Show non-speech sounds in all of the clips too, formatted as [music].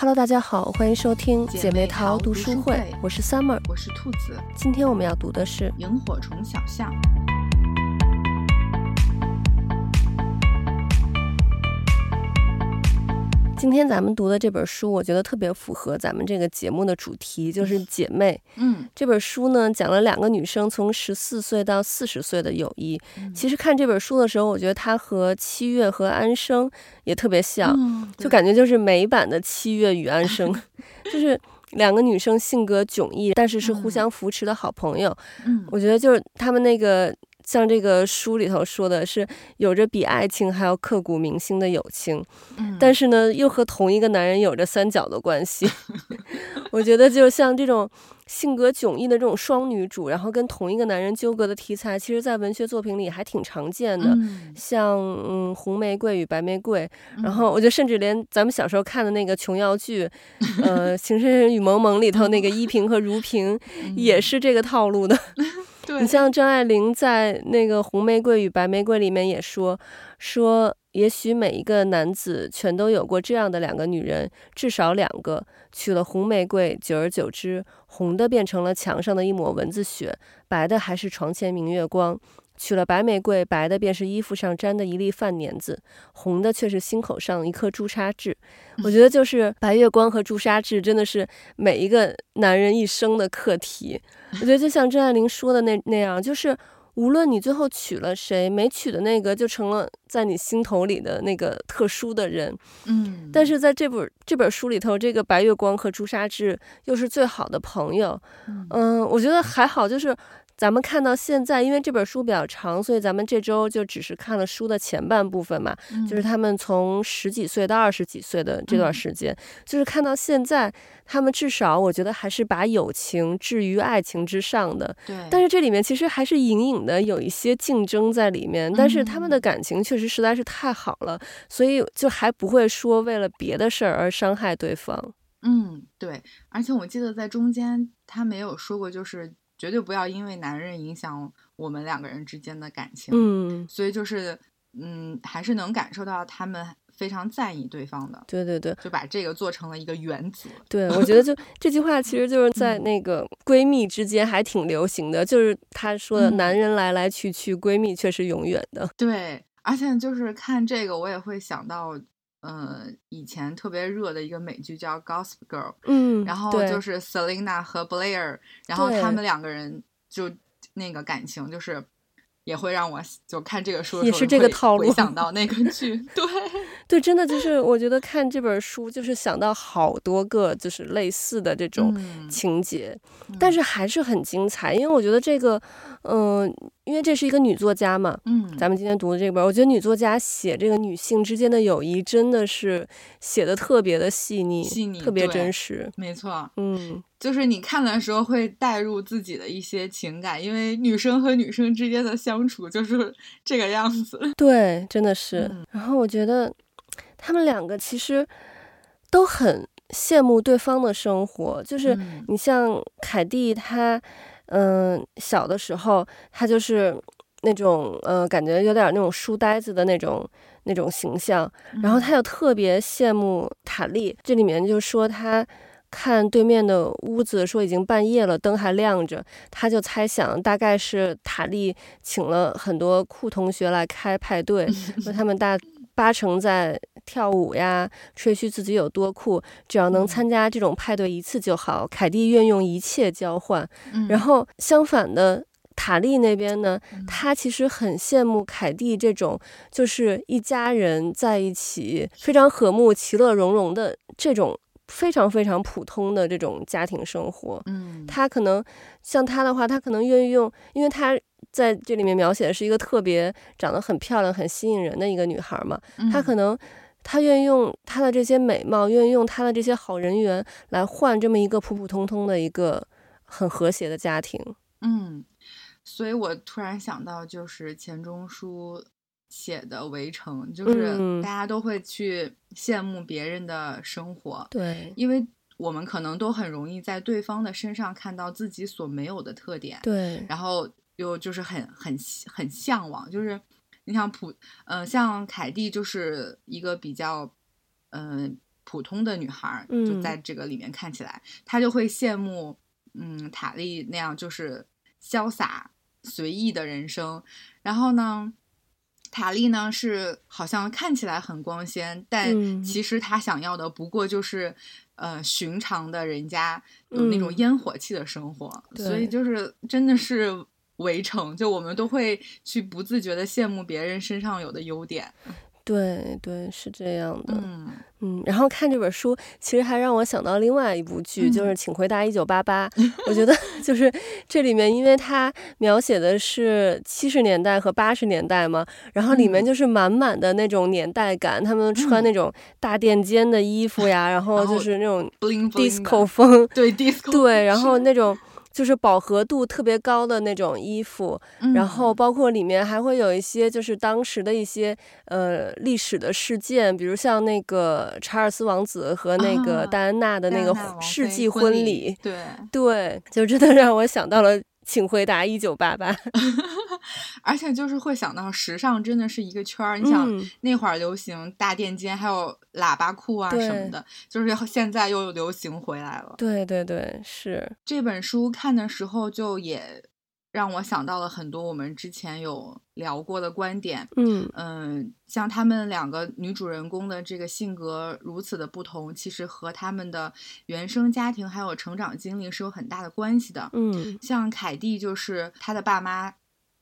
Hello，大家好，欢迎收听姐妹淘读书会，书会我是 Summer，我是兔子。今天我们要读的是《萤火虫小象》。今天咱们读的这本书，我觉得特别符合咱们这个节目的主题，就是姐妹。嗯，这本书呢，讲了两个女生从十四岁到四十岁的友谊。嗯、其实看这本书的时候，我觉得她和七月和安生也特别像，嗯、就感觉就是美版的七月与安生，[laughs] 就是两个女生性格迥异，但是是互相扶持的好朋友。嗯，我觉得就是她们那个。像这个书里头说的是有着比爱情还要刻骨铭心的友情，嗯，但是呢又和同一个男人有着三角的关系。[laughs] 我觉得就像这种性格迥异的这种双女主，然后跟同一个男人纠葛的题材，其实在文学作品里还挺常见的。嗯、像嗯红玫瑰与白玫瑰，然后我觉得甚至连咱们小时候看的那个琼瑶剧，呃《[laughs] 情深深雨蒙蒙》里头那个依萍和如萍，也是这个套路的。你像张爱玲在那个《红玫瑰与白玫瑰》里面也说说，也许每一个男子全都有过这样的两个女人，至少两个。娶了红玫瑰，久而久之，红的变成了墙上的一抹蚊子血，白的还是床前明月光。娶了白玫瑰，白的便是衣服上沾的一粒饭粘子，红的却是心口上一颗朱砂痣。我觉得就是白月光和朱砂痣，真的是每一个男人一生的课题。我觉得就像张爱玲说的那那样，就是无论你最后娶了谁，没娶的那个就成了在你心头里的那个特殊的人。嗯，但是在这本这本书里头，这个白月光和朱砂痣又是最好的朋友。嗯，我觉得还好，就是。咱们看到现在，因为这本书比较长，所以咱们这周就只是看了书的前半部分嘛，嗯、就是他们从十几岁到二十几岁的这段时间，嗯、就是看到现在，他们至少我觉得还是把友情置于爱情之上的。对。但是这里面其实还是隐隐的有一些竞争在里面，但是他们的感情确实实在是太好了，嗯、所以就还不会说为了别的事儿而伤害对方。嗯，对。而且我记得在中间他没有说过，就是。绝对不要因为男人影响我们两个人之间的感情。嗯，所以就是，嗯，还是能感受到他们非常在意对方的。对对对，就把这个做成了一个原则。对，我觉得就这句话其实就是在那个闺蜜之间还挺流行的，嗯、就是她说的“男人来来去去，嗯、闺蜜却是永远的”。对，而且就是看这个，我也会想到。呃，以前特别热的一个美剧叫《Gossip Girl》，嗯，然后就是 Selina 和 Blair，然后他们两个人就那个感情，就是也会让我就看这个书也是这个套路，会想到那个 [laughs] 剧，对。对，真的就是我觉得看这本书就是想到好多个就是类似的这种情节，嗯、但是还是很精彩，因为我觉得这个，嗯、呃。因为这是一个女作家嘛，嗯，咱们今天读的这本，我觉得女作家写这个女性之间的友谊真的是写的特别的细腻，细腻，特别真实，没错，嗯，就是你看的时候会带入自己的一些情感，因为女生和女生之间的相处就是这个样子，[laughs] 对，真的是。嗯，然后我觉得他们两个其实都很羡慕对方的生活，就是你像凯蒂她。嗯，小的时候他就是那种呃，感觉有点那种书呆子的那种那种形象。然后他又特别羡慕塔莉，这里面就说他看对面的屋子，说已经半夜了，灯还亮着，他就猜想大概是塔莉请了很多酷同学来开派对，说他们大八成在。跳舞呀，吹嘘自己有多酷，只要能参加这种派对一次就好。凯蒂愿用一切交换。嗯、然后相反的，塔莉那边呢，她其实很羡慕凯蒂这种，就是一家人在一起非常和睦、其乐融融的这种非常非常普通的这种家庭生活。嗯，她可能像她的话，她可能愿意用，因为她。在这里面描写的是一个特别长得很漂亮、很吸引人的一个女孩嘛，她可能。她愿意用她的这些美貌，愿意用她的这些好人缘来换这么一个普普通通的一个很和谐的家庭。嗯，所以我突然想到，就是钱钟书写的《围城》，就是大家都会去羡慕别人的生活。对，因为我们可能都很容易在对方的身上看到自己所没有的特点。对，然后又就是很很很向往，就是。你像普，呃，像凯蒂就是一个比较，嗯、呃，普通的女孩，嗯、就在这个里面看起来，她就会羡慕，嗯，塔莉那样就是潇洒随意的人生。然后呢，塔莉呢是好像看起来很光鲜，但其实她想要的不过就是，嗯、呃，寻常的人家有那种烟火气的生活。嗯、所以就是真的是围城，就我们都会去不自觉的羡慕别人身上有的优点。对对，是这样的，嗯嗯，然后看这本书，其实还让我想到另外一部剧，嗯、就是《请回答一九八八 [laughs]》。我觉得就是这里面，因为它描写的是七十年代和八十年代嘛，然后里面就是满满的那种年代感，嗯、他们穿那种大垫肩的衣服呀，嗯、然后就是那种 disco 风，对 disco，对，然后那种。就是饱和度特别高的那种衣服，嗯、然后包括里面还会有一些就是当时的一些呃历史的事件，比如像那个查尔斯王子和那个戴安娜的那个世纪婚礼，对对，就真的让我想到了。请回答一九八八，[laughs] 而且就是会想到时尚真的是一个圈儿。你想那会儿流行大垫肩，还有喇叭裤啊什么的，就是现在又流行回来了。对对对，是这本书看的时候就也。让我想到了很多我们之前有聊过的观点，嗯嗯、呃，像他们两个女主人公的这个性格如此的不同，其实和他们的原生家庭还有成长经历是有很大的关系的，嗯，像凯蒂就是她的爸妈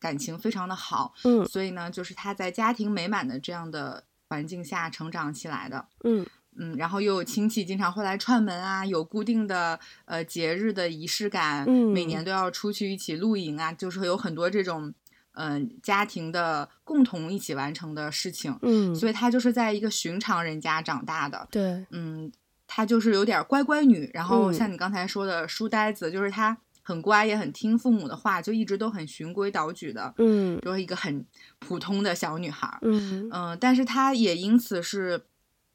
感情非常的好，嗯，所以呢，就是他在家庭美满的这样的环境下成长起来的，嗯。嗯，然后又有亲戚经常会来串门啊，有固定的呃节日的仪式感，嗯，每年都要出去一起露营啊，就是有很多这种嗯、呃、家庭的共同一起完成的事情，嗯，所以他就是在一个寻常人家长大的，对，嗯，她就是有点乖乖女，然后像你刚才说的书呆子，嗯、就是她很乖也很听父母的话，就一直都很循规蹈矩的，嗯，就是一个很普通的小女孩，嗯嗯、呃，但是她也因此是。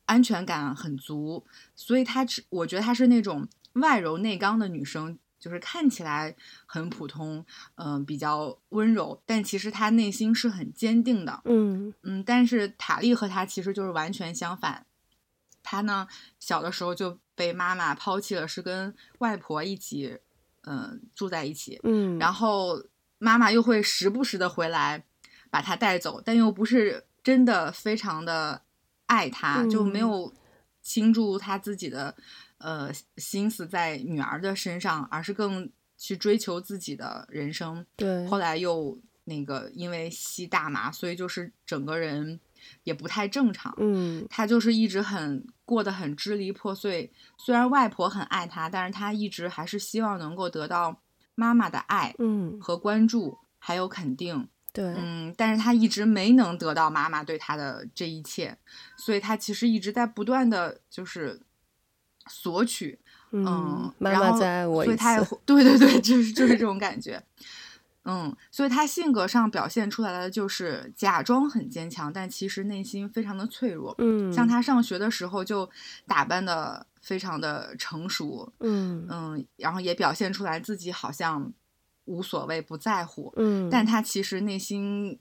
安全感很足，所以她是我觉得她是那种外柔内刚的女生，就是看起来很普通，嗯、呃，比较温柔，但其实她内心是很坚定的，嗯嗯。但是塔莉和她其实就是完全相反，她呢小的时候就被妈妈抛弃了，是跟外婆一起，嗯、呃，住在一起，嗯，然后妈妈又会时不时的回来把她带走，但又不是真的非常的。爱他就没有倾注他自己的、嗯、呃心思在女儿的身上，而是更去追求自己的人生。对，后来又那个因为吸大麻，所以就是整个人也不太正常。嗯，他就是一直很过得很支离破碎。虽然外婆很爱他，但是他一直还是希望能够得到妈妈的爱，嗯，和关注，还有肯定。对，嗯，但是他一直没能得到妈妈对他的这一切，所以他其实一直在不断的就是索取，嗯，嗯妈妈再爱我一次，所以他也对对对，就是就是这种感觉，[laughs] 嗯，所以他性格上表现出来的就是假装很坚强，但其实内心非常的脆弱，嗯，像他上学的时候就打扮的非常的成熟，嗯。嗯，然后也表现出来自己好像。无所谓，不在乎，嗯，但他其实内心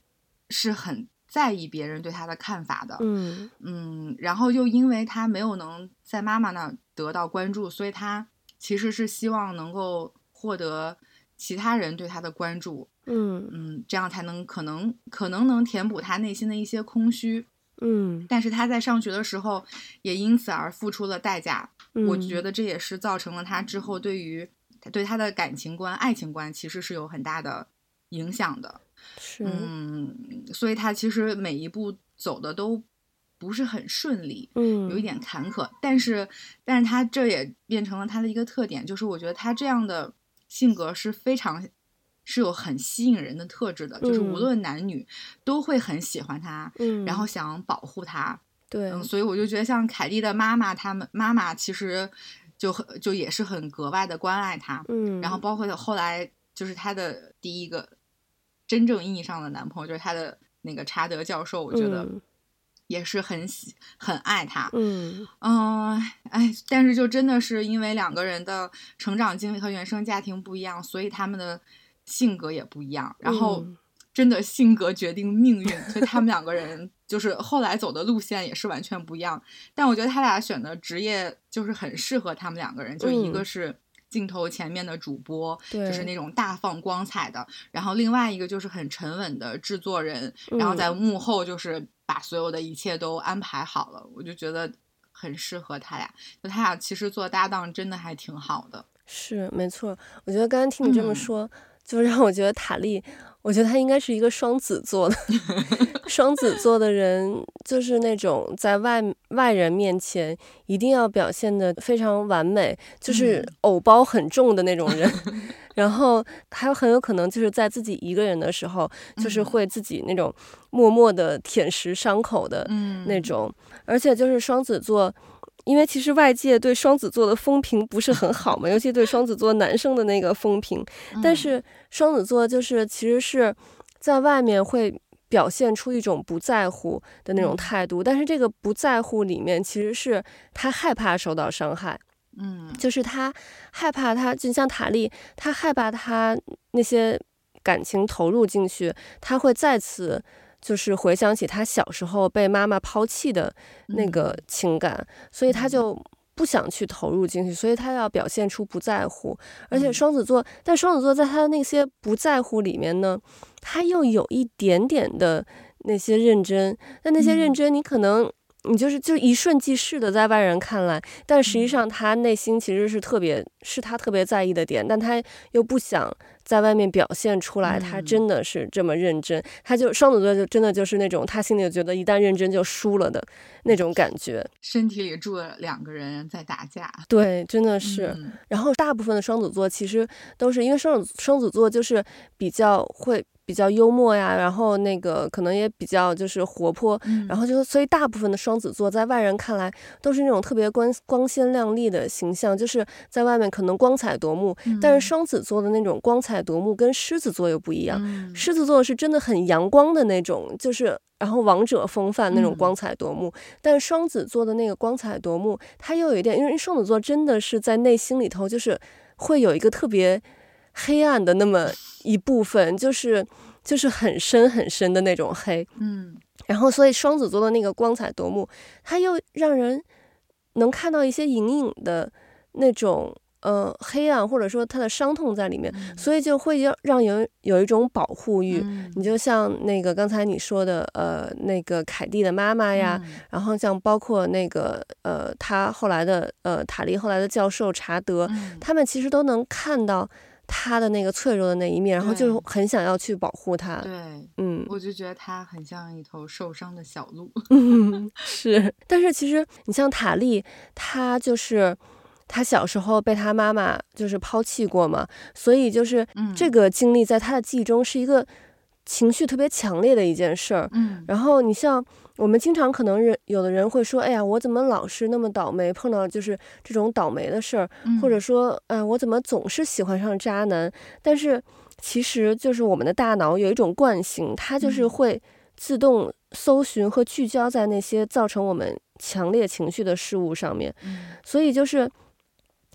是很在意别人对他的看法的，嗯。嗯，然后又因为他没有能在妈妈那得到关注，所以他其实是希望能够获得其他人对他的关注，嗯。嗯，这样才能可能可能能填补他内心的一些空虚，嗯，但是他在上学的时候也因此而付出了代价，嗯，我觉得这也是造成了他之后对于。对他的感情观、爱情观其实是有很大的影响的，是，嗯，所以他其实每一步走的都不是很顺利，嗯，有一点坎坷，但是，但是他这也变成了他的一个特点，就是我觉得他这样的性格是非常是有很吸引人的特质的，嗯，就是无论男女都会很喜欢他，嗯，然后想保护他，对，嗯，所以我就觉得像凯蒂的妈妈，他们妈妈其实。就很就也是很格外的关爱他，嗯，然后包括后来就是他的第一个真正意义上的男朋友，就是他的那个查德教授，我觉得也是很喜很爱他，嗯嗯，哎，但是就真的是因为两个人的成长经历和原生家庭不一样，所以他们的性格也不一样，然后真的性格决定命运，所以他们两个人。就是后来走的路线也是完全不一样。但我觉得他俩选的职业就是很适合他们两个人，就一个是镜头前面的主播，嗯、就是那种大放光彩的，然后另外一个就是很沉稳的制作人，然后在幕后就是把所有的一切都安排好了。我就觉得很适合他俩，就他俩其实做搭档真的还挺好的。是没错，我觉得刚刚听你这么说，嗯、就让我觉得塔莉，我觉得他应该是一个双子座的。[laughs] 双子座的人就是那种在外外人面前一定要表现的非常完美，就是偶包很重的那种人。嗯、[laughs] 然后还有很有可能就是在自己一个人的时候，就是会自己那种默默的舔舐伤口的那种。嗯、而且就是双子座。因为其实外界对双子座的风评不是很好嘛，尤其对双子座男生的那个风评。但是双子座就是其实是在外面会表现出一种不在乎的那种态度，但是这个不在乎里面其实是他害怕受到伤害。嗯，就是他害怕他，就像塔利，他害怕他那些感情投入进去，他会再次。就是回想起他小时候被妈妈抛弃的那个情感，嗯、所以他就不想去投入进去，所以他要表现出不在乎。而且双子座，但双子座在他的那些不在乎里面呢，他又有一点点的那些认真。但那些认真，你可能你就是就一瞬即逝的，在外人看来，但实际上他内心其实是特别是他特别在意的点，但他又不想。在外面表现出来，他真的是这么认真。嗯、他就双子座就真的就是那种，他心里觉得一旦认真就输了的那种感觉。身体里住了两个人在打架，对，真的是。嗯、然后大部分的双子座其实都是因为双子双子座就是比较会。比较幽默呀，然后那个可能也比较就是活泼，嗯、然后就所以大部分的双子座在外人看来都是那种特别光光鲜亮丽的形象，就是在外面可能光彩夺目。嗯、但是双子座的那种光彩夺目跟狮子座又不一样，嗯、狮子座是真的很阳光的那种，就是然后王者风范那种光彩夺目。嗯、但是双子座的那个光彩夺目，它又有一点，因为双子座真的是在内心里头就是会有一个特别。黑暗的那么一部分，就是就是很深很深的那种黑，嗯，然后所以双子座的那个光彩夺目，它又让人能看到一些隐隐的那种呃黑暗，或者说他的伤痛在里面，嗯、所以就会让让人有一种保护欲。嗯、你就像那个刚才你说的，呃，那个凯蒂的妈妈呀，嗯、然后像包括那个呃，他后来的呃塔利后来的教授查德，嗯、他们其实都能看到。他的那个脆弱的那一面，然后就很想要去保护他。对，嗯，我就觉得他很像一头受伤的小鹿。嗯，[laughs] 是。但是其实你像塔莉，他就是他小时候被他妈妈就是抛弃过嘛，所以就是这个经历在他的记忆中是一个情绪特别强烈的一件事儿。嗯，然后你像。我们经常可能人有的人会说，哎呀，我怎么老是那么倒霉，碰到就是这种倒霉的事儿，嗯、或者说，哎，我怎么总是喜欢上渣男？但是其实就是我们的大脑有一种惯性，它就是会自动搜寻和聚焦在那些造成我们强烈情绪的事物上面。嗯、所以就是，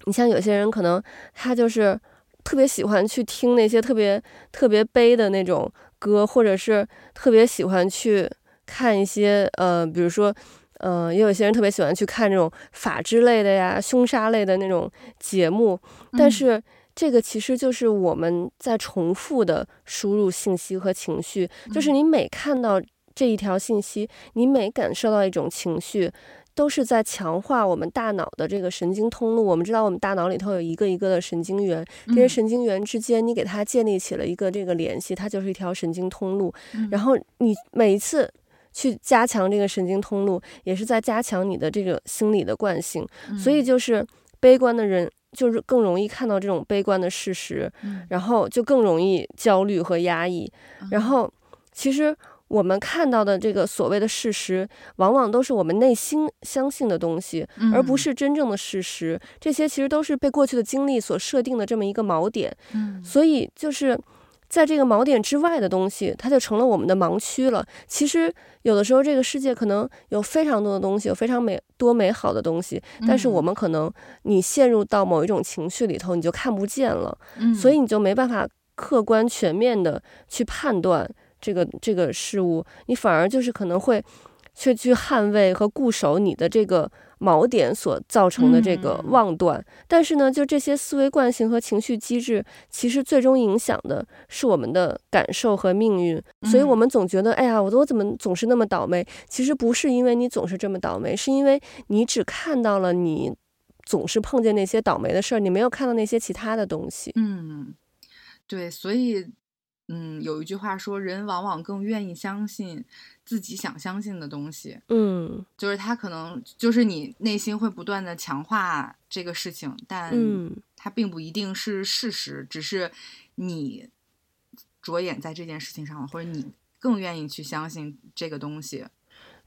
你像有些人可能他就是特别喜欢去听那些特别特别悲的那种歌，或者是特别喜欢去。看一些呃，比如说，呃，也有些人特别喜欢去看这种法制类的呀、凶杀类的那种节目，但是这个其实就是我们在重复的输入信息和情绪，就是你每看到这一条信息，你每感受到一种情绪，都是在强化我们大脑的这个神经通路。我们知道，我们大脑里头有一个一个的神经元，这些神经元之间，你给它建立起了一个这个联系，它就是一条神经通路。然后你每一次。去加强这个神经通路，也是在加强你的这个心理的惯性。嗯、所以就是悲观的人，就是更容易看到这种悲观的事实，嗯、然后就更容易焦虑和压抑。嗯、然后，其实我们看到的这个所谓的事实，往往都是我们内心相信的东西，嗯、而不是真正的事实。这些其实都是被过去的经历所设定的这么一个锚点。嗯、所以就是。在这个锚点之外的东西，它就成了我们的盲区了。其实有的时候，这个世界可能有非常多的东西，有非常美多美好的东西，但是我们可能你陷入到某一种情绪里头，你就看不见了，嗯，所以你就没办法客观全面的去判断这个这个事物，你反而就是可能会去去捍卫和固守你的这个。锚点所造成的这个妄断，嗯、但是呢，就这些思维惯性和情绪机制，其实最终影响的是我们的感受和命运。所以，我们总觉得，哎呀，我我怎么总是那么倒霉？其实不是因为你总是这么倒霉，是因为你只看到了你总是碰见那些倒霉的事儿，你没有看到那些其他的东西。嗯，对，所以。嗯，有一句话说，人往往更愿意相信自己想相信的东西。嗯，就是他可能就是你内心会不断的强化这个事情，但它并不一定是事实，只是你着眼在这件事情上了，或者你更愿意去相信这个东西。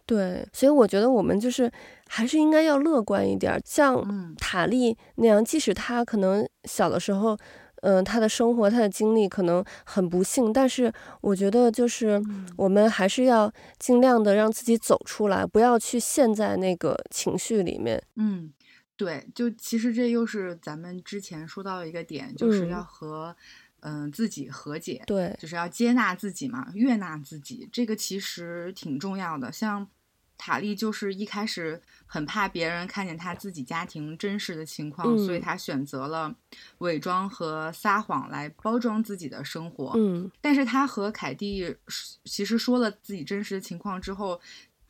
对，所以我觉得我们就是还是应该要乐观一点，像塔利那样，即使他可能小的时候。嗯，他的生活，他的经历可能很不幸，但是我觉得就是我们还是要尽量的让自己走出来，不要去陷在那个情绪里面。嗯，对，就其实这又是咱们之前说到的一个点，就是要和嗯、呃、自己和解，对，就是要接纳自己嘛，悦纳自己，这个其实挺重要的，像。塔莉就是一开始很怕别人看见他自己家庭真实的情况，嗯、所以他选择了伪装和撒谎来包装自己的生活。嗯，但是他和凯蒂其实说了自己真实的情况之后，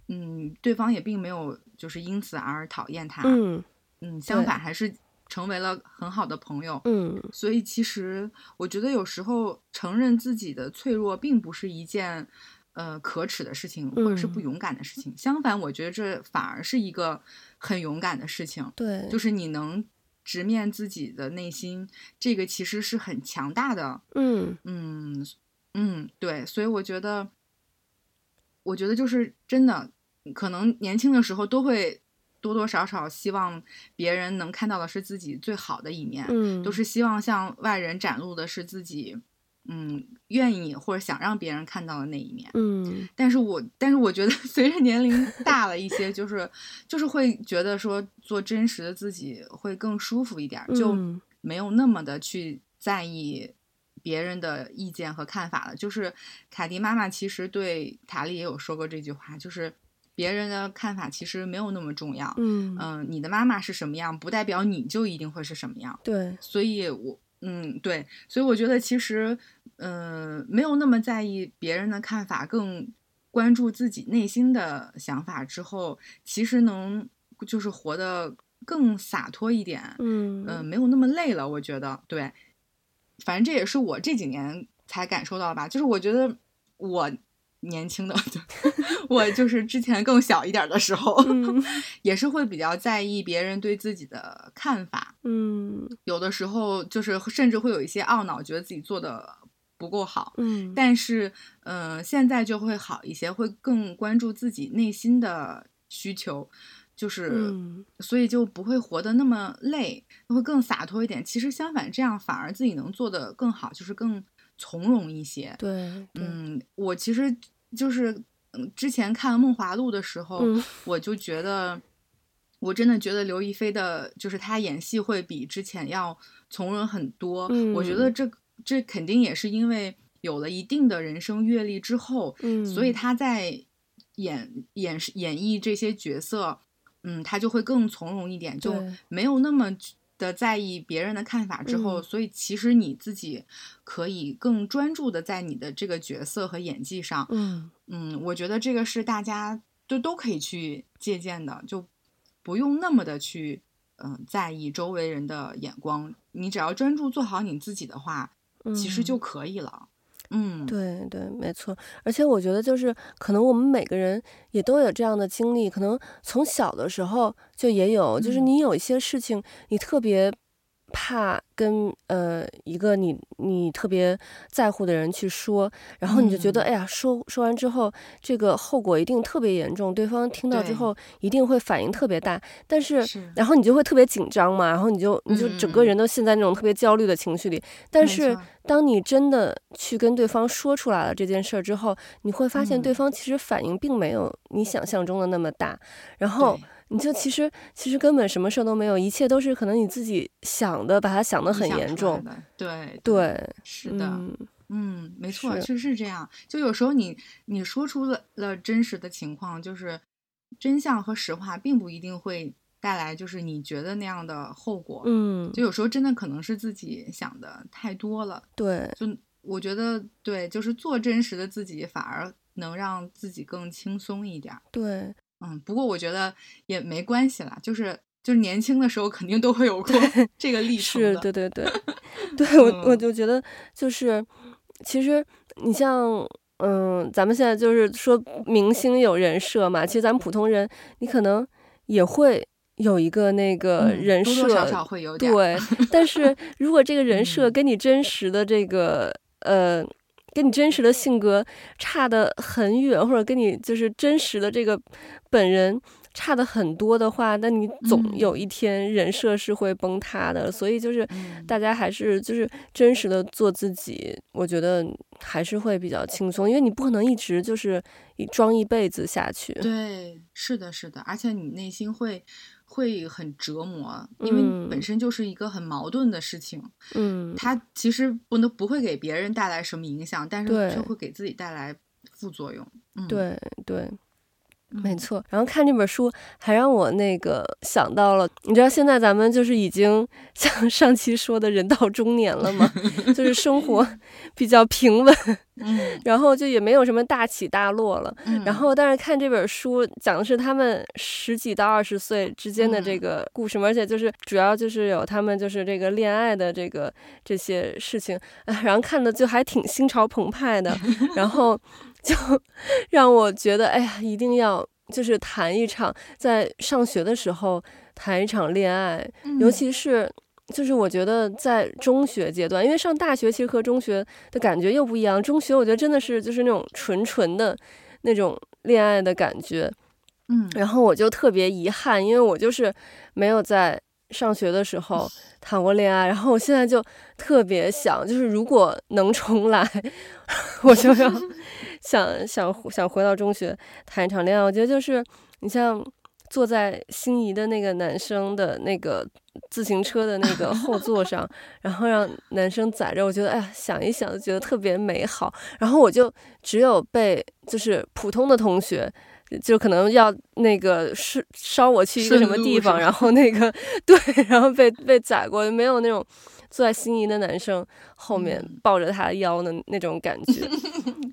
嗯，对方也并没有就是因此而讨厌他。嗯嗯，相反还是成为了很好的朋友。嗯，所以其实我觉得有时候承认自己的脆弱并不是一件。呃，可耻的事情，或者是不勇敢的事情。嗯、相反，我觉得这反而是一个很勇敢的事情。对，就是你能直面自己的内心，这个其实是很强大的。嗯嗯嗯，对。所以我觉得，我觉得就是真的，可能年轻的时候都会多多少少希望别人能看到的是自己最好的一面，嗯，都是希望向外人展露的是自己。嗯，愿意或者想让别人看到的那一面，嗯，但是我但是我觉得 [laughs] 随着年龄大了一些，就是就是会觉得说做真实的自己会更舒服一点，就没有那么的去在意别人的意见和看法了。就是凯蒂妈妈其实对塔莉也有说过这句话，就是别人的看法其实没有那么重要，嗯嗯、呃，你的妈妈是什么样，不代表你就一定会是什么样，对，所以我。嗯，对，所以我觉得其实，嗯、呃，没有那么在意别人的看法，更关注自己内心的想法之后，其实能就是活得更洒脱一点，嗯没有那么累了。我觉得，对，反正这也是我这几年才感受到吧，就是我觉得我。年轻的，[laughs] 我就是之前更小一点的时候，嗯、[laughs] 也是会比较在意别人对自己的看法。嗯，有的时候就是甚至会有一些懊恼，觉得自己做的不够好。嗯，但是，嗯、呃，现在就会好一些，会更关注自己内心的需求，就是，嗯、所以就不会活得那么累，会更洒脱一点。其实相反，这样反而自己能做得更好，就是更。从容一些，对，对，嗯，我其实就是，嗯，之前看《梦华录》的时候，嗯，我就觉得，我真的觉得刘亦菲的，就是她演戏会比之前要从容很多。嗯，我觉得这这肯定也是因为有了一定的人生阅历之后，嗯，所以她在演演演绎这些角色，嗯，她就会更从容一点，就没有那么。的在意别人的看法之后，嗯，所以其实你自己可以更专注的在你的这个角色和演技上。嗯嗯，我觉得这个是大家都都可以去借鉴的，就不用那么的去嗯，呃，在意周围人的眼光，你只要专注做好你自己的话，其实就可以了。嗯，对对，没错。而且我觉得，就是可能我们每个人也都有这样的经历，可能从小的时候就也有，就是你有一些事情，你特别。怕跟呃一个你你特别在乎的人去说，然后你就觉得、嗯、哎呀，说说完之后，这个后果一定特别严重，对方听到之后一定会反应特别大。但是，是。然后你就会特别紧张嘛，然后你就你就整个人都陷在那种特别焦虑的情绪里。嗯、但是，当你真的去跟对方说出来了这件事儿之后，你会发现对方其实反应并没有你想象中的那么大，然后。你就其实其实根本什么事都没有，一切都是可能你自己想的，把它想得很严重。对对，是的，嗯，没错，确实是这样。就有时候你你说出了了真实的情况，就是真相和实话并不一定会带来就是你觉得那样的后果。嗯，就有时候真的可能是自己想的太多了。对，就我觉得对，就是做真实的自己，反而能让自己更轻松一点。对，嗯，不过我觉得也没关系啦，就是。就是年轻的时候肯定都会有过这个历程，是，对对对，对 [laughs] 我我就觉得就是，其实你像嗯，咱们现在就是说明星有人设嘛，其实咱们普通人你可能也会有一个那个人设，嗯、多多少少会有点。对，但是如果这个 [laughs] 人设跟你真实的这个、嗯、呃，跟你真实的性格差的很远，或者跟你就是真实的这个本人。差的很多的话，那你总有一天人设是会崩塌的。嗯、所以就是大家还是就是真实的做自己，嗯、我觉得还是会比较轻松，因为你不可能一直就是一装一辈子下去。对，是的，是的，而且你内心会会很折磨，因为本身就是一个很矛盾的事情。嗯，它其实不能不会给别人带来什么影响，但是却会给自己带来副作用。嗯、对对。没错，然后看这本书还让我那个想到了，你知道现在咱们就是已经像上期说的人到中年了嘛，[laughs] 就是生活 [laughs] 比较平稳，嗯，[laughs] 然后就也没有什么大起大落了，嗯，然后但是看这本书讲的是他们十几到二十岁之间的这个故事嘛，而且就是主要就是有他们就是这个恋爱的这个这些事情，然后看的就还挺心潮澎湃的，然后。就 [laughs] 让我觉得，哎呀，一定要就是谈一场，在上学的时候谈一场恋爱，嗯、尤其是就是我觉得在中学阶段，因为上大学其实和中学的感觉又不一样。中学我觉得真的是就是那种纯纯的那种恋爱的感觉，嗯，然后我就特别遗憾，因为我就是没有在上学的时候谈过恋爱，然后我现在就特别想，就是如果能重来，[laughs] 我就要。[laughs] 想想想回到中学谈一场恋爱，我觉得就是你像坐在心仪的那个男生的那个自行车的那个后座上，然后让男生载着，我觉得哎呀，想一想就觉得特别美好。然后我就只有被就是普通的同学，就可能要那个是捎我去一个什么地方，然后那个 [laughs] 对，然后被被宰过，没有那种。坐在心仪的男生后面抱着他腰的那种感觉，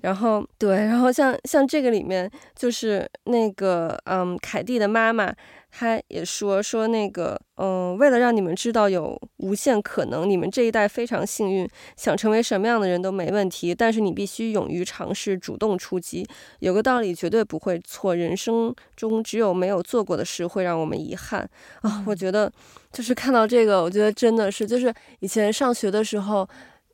然后对，然后像像这个里面就是那个嗯，凯蒂的妈妈。他也说说那个，嗯、呃，为了让你们知道有无限可能，你们这一代非常幸运，想成为什么样的人都没问题，但是你必须勇于尝试，主动出击。有个道理绝对不会错，人生中只有没有做过的事会让我们遗憾啊！我觉得就是看到这个，我觉得真的是，就是以前上学的时候，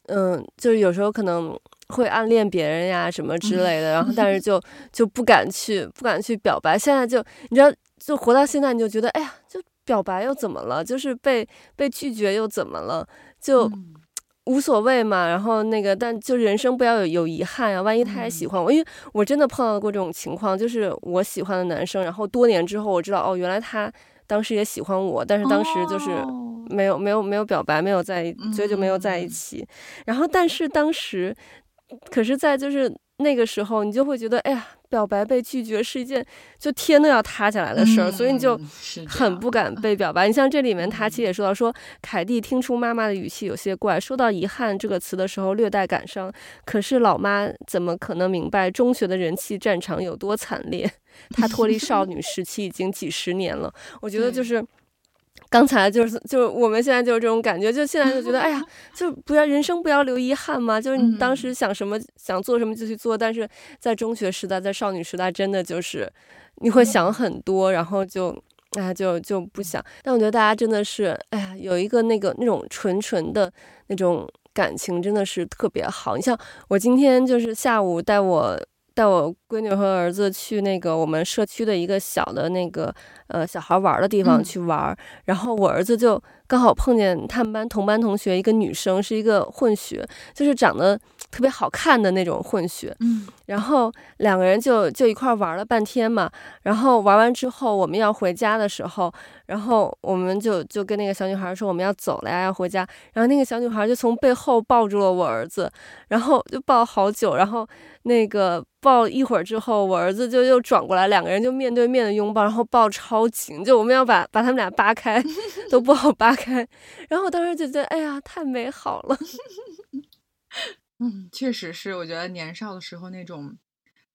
嗯、呃，就是有时候可能会暗恋别人呀什么之类的，然后但是 [laughs] 就就不敢去不敢去表白。现在就你知道。就活到现在，你就觉得，哎呀，就表白又怎么了？就是被被拒绝又怎么了？就无所谓嘛。然后那个，但就人生不要有有遗憾啊。万一他也喜欢我，因为我真的碰到过这种情况，就是我喜欢的男生，然后多年之后我知道，哦，原来他当时也喜欢我，但是当时就是没有没有没有表白，没有在一，所以就没有在一起。然后，但是当时，可是在就是那个时候，你就会觉得，哎呀。表白被拒绝是一件就天都要塌下来的事儿，嗯，所以你就很不敢被表白。你像这里面，他其实也说到说，凯蒂听出妈妈的语气有些怪，说到遗憾这个词的时候略带感伤。可是老妈怎么可能明白中学的人气战场有多惨烈？[laughs] 她脱离少女时期已经几十年了。我觉得就是。刚才就是就是我们现在就是这种感觉，就现在就觉得，哎呀，[laughs] 就不要人生不要留遗憾嘛，就是你当时想什么想做什么就去做，但是在中学时代，在少女时代，真的就是你会想很多，然后就哎就就不想。但我觉得大家真的是，哎呀，有一个那个那种纯纯的那种感情，真的是特别好。你像我今天就是下午带我。带我闺女和儿子去那个我们社区的一个小的那个呃小孩玩的地方去玩，嗯，然后我儿子就刚好碰见他们班同班同学一个女生，是一个混血，就是长得特别好看的那种混血，嗯，然后两个人就就一块玩了半天嘛。然后玩完之后，我们要回家的时候，然后我们就就跟那个小女孩说我们要走了呀，要回家。然后那个小女孩就从背后抱住了我儿子，然后就抱好久。然后那个抱一会儿之后，我儿子就又转过来，两个人就面对面的拥抱，然后抱超紧，就我们要把把他们俩扒开 [laughs] 都不好扒开。然后当时就觉得，哎呀，太美好了。嗯，确实是，我觉得年少的时候那种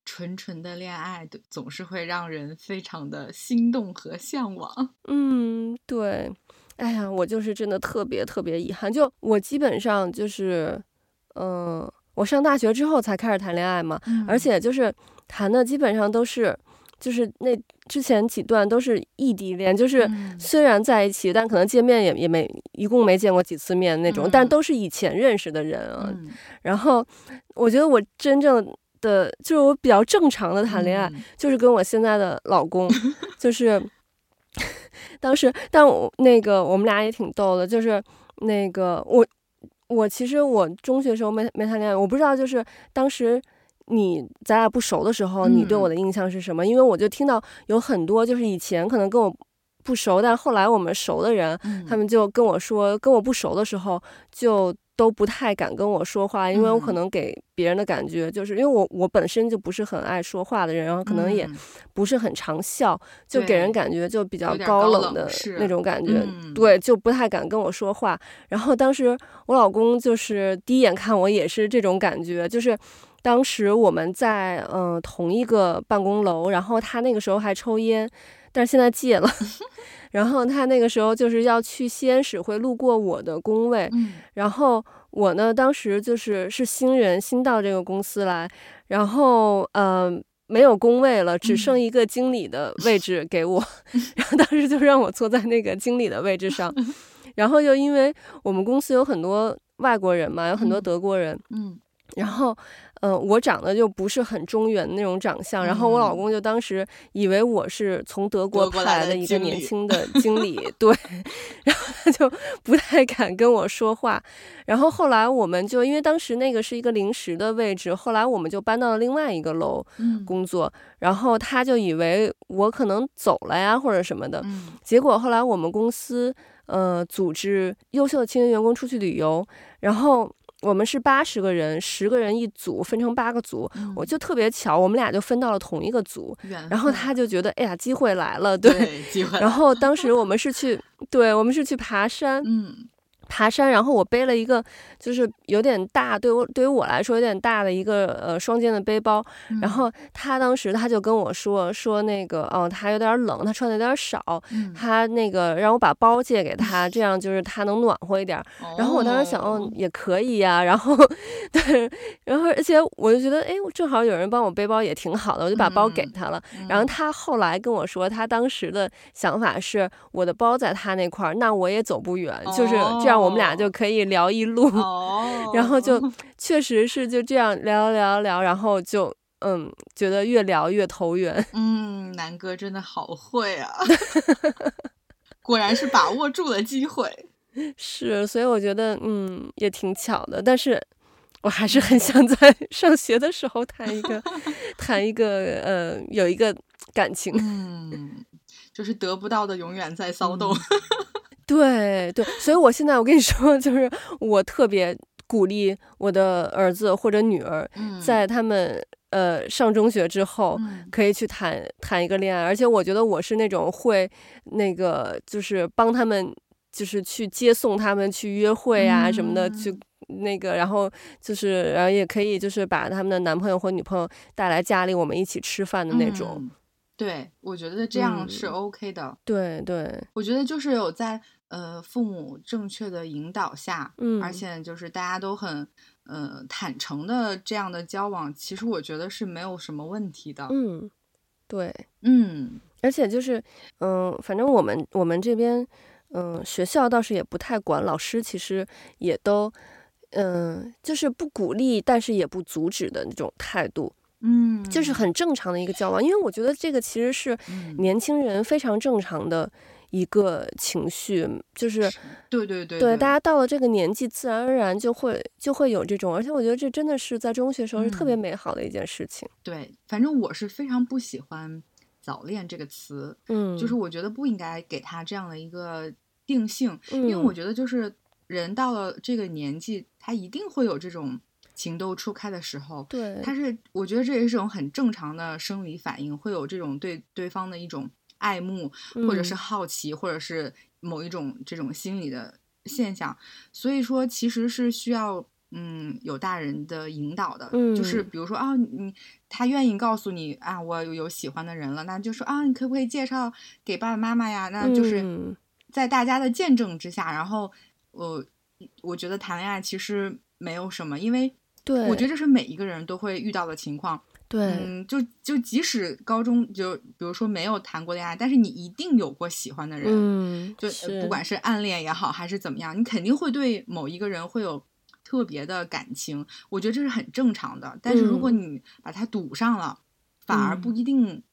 纯纯的恋爱，总是会让人非常的心动和向往。嗯，对。哎呀，我就是真的特别特别遗憾，就我基本上就是，嗯、呃，我上大学之后才开始谈恋爱嘛，嗯、而且就是谈的基本上都是。就是那之前几段都是异地恋，就是虽然在一起，嗯、但可能见面也也没一共没见过几次面那种，嗯、但都是以前认识的人啊。嗯、然后我觉得我真正的就是我比较正常的谈恋爱，嗯、就是跟我现在的老公，就是 [laughs] 当时，但我那个我们俩也挺逗的，就是那个我我其实我中学时候没没谈恋爱，我不知道就是当时。你咱俩不熟的时候，你对我的印象是什么？嗯、因为我就听到有很多就是以前可能跟我不熟，但后来我们熟的人，嗯、他们就跟我说，跟我不熟的时候就都不太敢跟我说话，因为我可能给别人的感觉就是，因为我我本身就不是很爱说话的人，然后可能也不是很常笑，嗯、就给人感觉就比较高冷的那种感觉，嗯、对，就不太敢跟我说话。然后当时我老公就是第一眼看我也是这种感觉，就是。当时我们在嗯、呃、同一个办公楼，然后他那个时候还抽烟，但是现在戒了。[laughs] 然后他那个时候就是要去西安市，会路过我的工位。嗯、然后我呢，当时就是是新人，新到这个公司来，然后嗯、呃、没有工位了，只剩一个经理的位 [laughs] 置给我。[laughs] 嗯、然后当时就让我坐在那个经理的位置上。然后又因为我们公司有很多外国人嘛，有很多德国人。嗯。嗯然后。嗯、呃，我长得就不是很中原的那种长相，嗯、然后我老公就当时以为我是从德国派来的一个年轻的 [laughs] 经理，对，[laughs] 然后他就不太敢跟我说话。然后后来我们就因为当时那个是一个临时的位置，后来我们就搬到了另外一个楼工作，嗯、然后他就以为我可能走了呀或者什么的，嗯、结果后来我们公司呃组织优秀的青年员工出去旅游，然后。我们是八十个人，十个人一组，分成八个组。嗯、我就特别巧，我们俩就分到了同一个组。然后他就觉得，哎呀，机会来了，对，对机会。然后当时我们是去，对，我们是去爬山。嗯。爬山，然后我背了一个，就是有点大，对我对于我来说有点大的一个呃双肩的背包。嗯、然后他当时他就跟我说说那个哦，他有点冷，他穿的有点少，嗯、他那个让我把包借给他，这样就是他能暖和一点。哦、然后我当时想，哦，也可以呀、啊。然后对，然后而且我就觉得，哎，正好有人帮我背包也挺好的，我就把包给他了。嗯、然后他后来跟我说，他当时的想法是，我的包在他那块儿，那我也走不远，哦、就是这样。我们俩就可以聊一路，oh. [laughs] 然后就 [laughs] 确实是就这样聊聊聊，然后就嗯，觉得越聊越投缘。嗯，南哥真的好会啊，[laughs] 果然是把握住了机会。是，所以我觉得嗯也挺巧的，但是我还是很想在上学的时候谈一个谈一个呃有一个感情。嗯，就是得不到的永远在骚动。嗯对对，所以我现在我跟你说，[laughs] 就是我特别鼓励我的儿子或者女儿，在他们呃上中学之后，可以去谈谈一个恋爱，而且我觉得我是那种会那个就是帮他们，就是去接送他们去约会啊什么的，去那个然后就是然后也可以就是把他们的男朋友或女朋友带来家里，我们一起吃饭的那种。对，我觉得这样是 OK 的。嗯、对对，我觉得就是有在。呃，父母正确的引导下，嗯，而且就是大家都很呃坦诚的这样的交往，其实我觉得是没有什么问题的。嗯，对，嗯，而且就是嗯、呃，反正我们我们这边嗯、呃，学校倒是也不太管，老师其实也都嗯、呃，就是不鼓励，但是也不阻止的那种态度。嗯，就是很正常的一个交往，因为我觉得这个其实是年轻人非常正常的。一个情绪，就是对对对对，大家到了这个年纪，自然而然就会就会有这种，而且我觉得这真的是在中学时候是特别美好的一件事情。嗯、对，反正我是非常不喜欢“早恋”这个词，嗯，就是我觉得不应该给他这样的一个定性，嗯、因为我觉得就是人到了这个年纪，他一定会有这种。情窦初开的时候，对，他是我觉得这也是种很正常的生理反应，会有这种对对方的一种爱慕，或者是好奇，嗯、或者是某一种这种心理的现象。所以说，其实是需要嗯有大人的引导的，嗯、就是比如说啊，你他愿意告诉你啊，我有喜欢的人了，那就说啊，你可不可以介绍给爸爸妈妈呀？那就是在大家的见证之下，然后我、呃、我觉得谈恋爱其实没有什么，因为。对，我觉得这是每一个人都会遇到的情况。对，嗯，就就即使高中就比如说没有谈过恋爱，但是你一定有过喜欢的人，嗯，就不管是暗恋也好还是怎么样，你肯定会对某一个人会有特别的感情。我觉得这是很正常的。但是如果你把它堵上了，嗯，反而不一定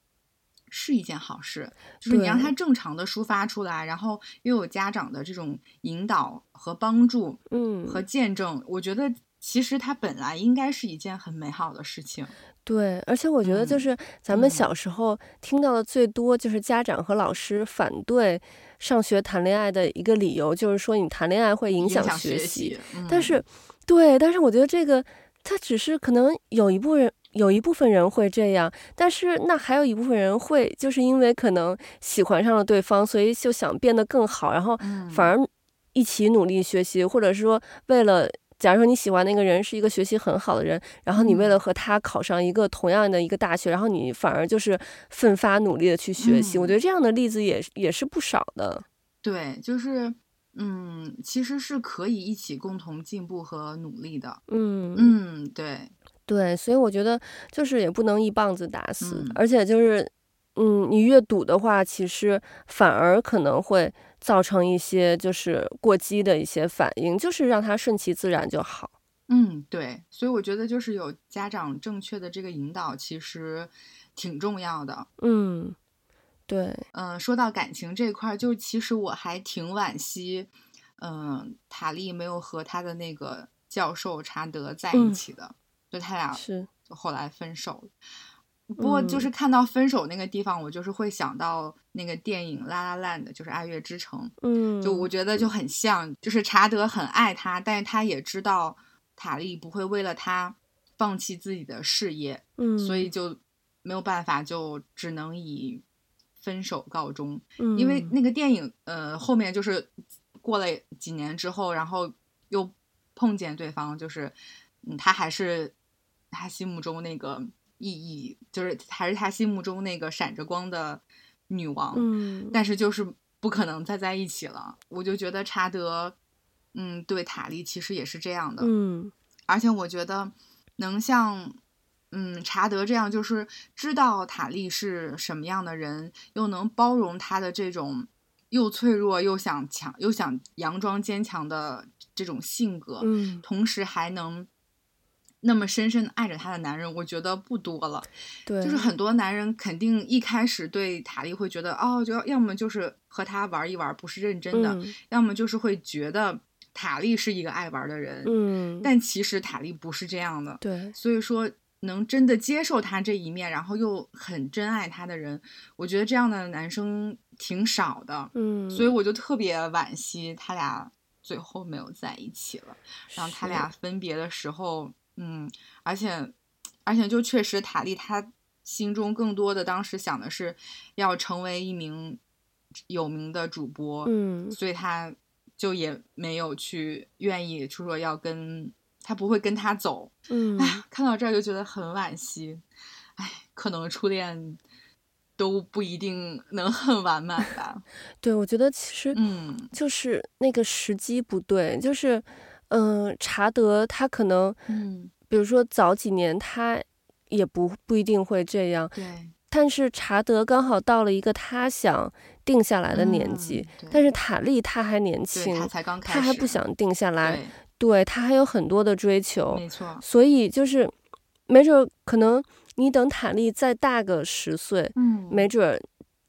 是一件好事。嗯，就是你让他正常的抒发出来，然后又有家长的这种引导和帮助，嗯，和见证，我觉得。其实它本来应该是一件很美好的事情，对，而且我觉得就是咱们小时候听到的最多就是家长和老师反对上学谈恋爱的一个理由，就是说你谈恋爱会影响学习。学习嗯、但是，对，但是我觉得这个它只是可能有一部分人有一部分人会这样，但是那还有一部分人会就是因为可能喜欢上了对方，所以就想变得更好，然后反而一起努力学习，或者是说为了。假如说你喜欢那个人是一个学习很好的人，然后你为了和他考上一个同样的一个大学，然后你反而就是奋发努力的去学习，我觉得这样的例子也也是不少的。对，就是嗯，其实是可以一起共同进步和努力的。嗯。嗯，对。对，所以我觉得就是也不能一棒子打死，而且就是嗯，你越堵的话，其实反而可能会。造成一些就是过激的一些反应，就是让他顺其自然就好。嗯，对，所以我觉得就是有家长正确的这个引导，其实挺重要的。嗯，对，嗯，说到感情这块，就其实我还挺惋惜，嗯，塔利没有和他的那个教授查德在一起的，嗯、就他俩是后来分手了。不过就是看到分手那个地方，嗯、我就是会想到那个电影《La La Land》，就是《爱乐之城》。嗯，就我觉得就很像，就是查德很爱他，但是他也知道塔莉不会为了他放弃自己的事业，嗯，所以就没有办法，就只能以分手告终。嗯，因为那个电影，呃，后面就是过了几年之后，然后又碰见对方，就是，嗯，他还是他心目中那个。意义就是还是他心目中那个闪着光的女王，嗯，但是就是不可能再在一起了。我就觉得查德，嗯，对塔莉其实也是这样的，嗯，而且我觉得能像，嗯，查德这样，就是知道塔莉是什么样的人，又能包容她的这种又脆弱又想强又想佯装坚强的这种性格，嗯，同时还能。那么深深的爱着他的男人，我觉得不多了。对，就是很多男人肯定一开始对塔莉会觉得，哦，就要要么就是和他玩一玩，不是认真的；嗯、要么就是会觉得塔莉是一个爱玩的人。嗯，但其实塔莉不是这样的。对，所以说能真的接受他这一面，然后又很真爱他的人，我觉得这样的男生挺少的。嗯，所以我就特别惋惜他俩最后没有在一起了。然后他俩分别的时候。嗯，而且，而且就确实，塔莉他心中更多的当时想的是要成为一名有名的主播，嗯，所以他就也没有去愿意就说要跟他不会跟他走，嗯，哎，看到这儿就觉得很惋惜，哎，可能初恋都不一定能很完满吧。[laughs] 对，我觉得其实，嗯，就是那个时机不对，就是。嗯，查德他可能，嗯，比如说早几年他也不不一定会这样，对。但是查德刚好到了一个他想定下来的年纪，嗯、但是塔利他还年轻，他才刚开始，他还不想定下来，对，对他还有很多的追求，没错。所以就是没准可能你等塔利再大个十岁，嗯，没准。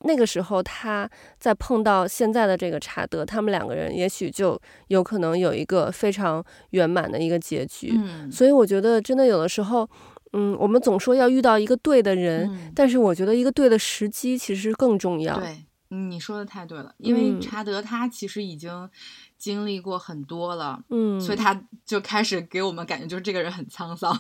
那个时候他再碰到现在的这个查德，他们两个人也许就有可能有一个非常圆满的一个结局。嗯，所以我觉得真的有的时候，嗯，我们总说要遇到一个对的人，嗯、但是我觉得一个对的时机其实更重要。对，你说的太对了，因为查德他其实已经经历过很多了，嗯，所以他就开始给我们感觉就是这个人很沧桑，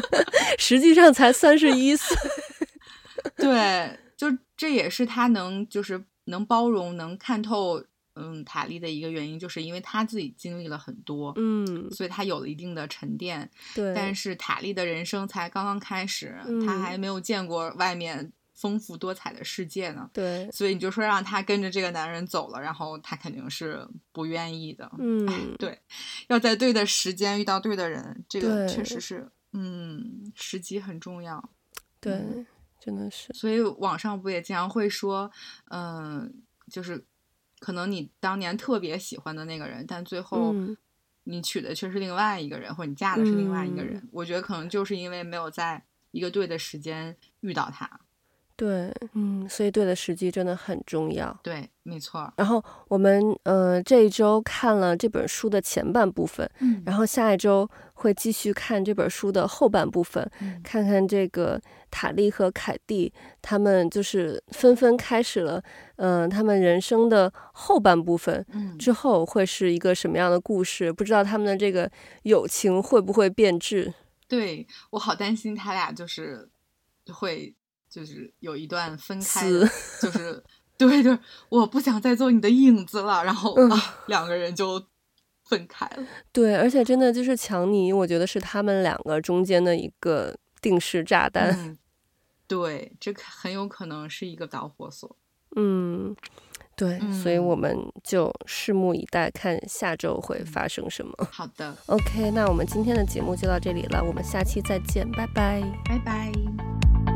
[laughs] 实际上才三十一岁。[laughs] 对，就这也是他能就是能包容、能看透，嗯，塔莉的一个原因，就是因为他自己经历了很多，嗯，所以他有了一定的沉淀。对，但是塔莉的人生才刚刚开始，嗯，他还没有见过外面丰富多彩的世界呢。对，所以你就说让他跟着这个男人走了，然后他肯定是不愿意的。嗯，对，要在对的时间遇到对的人，这个确实是，嗯，时机很重要。对。嗯真的是，所以网上不也经常会说，嗯，就是可能你当年特别喜欢的那个人，但最后你娶的却是另外一个人，嗯、或者你嫁的是另外一个人。嗯、我觉得可能就是因为没有在一个对的时间遇到他。对，嗯，所以对的时机真的很重要。对，没错。然后我们呃这一周看了这本书的前半部分，嗯，然后下一周会继续看这本书的后半部分，嗯，看看这个塔莉和凯蒂他们就是纷纷开始了，嗯，呃，他们人生的后半部分，嗯，之后会是一个什么样的故事？不知道他们的这个友情会不会变质？对，我好担心他俩就是会。就是有一段分开的，就是对对，我不想再做你的影子了，然后、嗯、啊，两个人就分开了。对，而且真的就是强尼，我觉得是他们两个中间的一个定时炸弹。嗯、对，这很有可能是一个导火索。嗯，对、嗯，所以我们就拭目以待，看下周会发生什么。好的，OK，那我们今天的节目就到这里了，我们下期再见，拜拜，拜拜。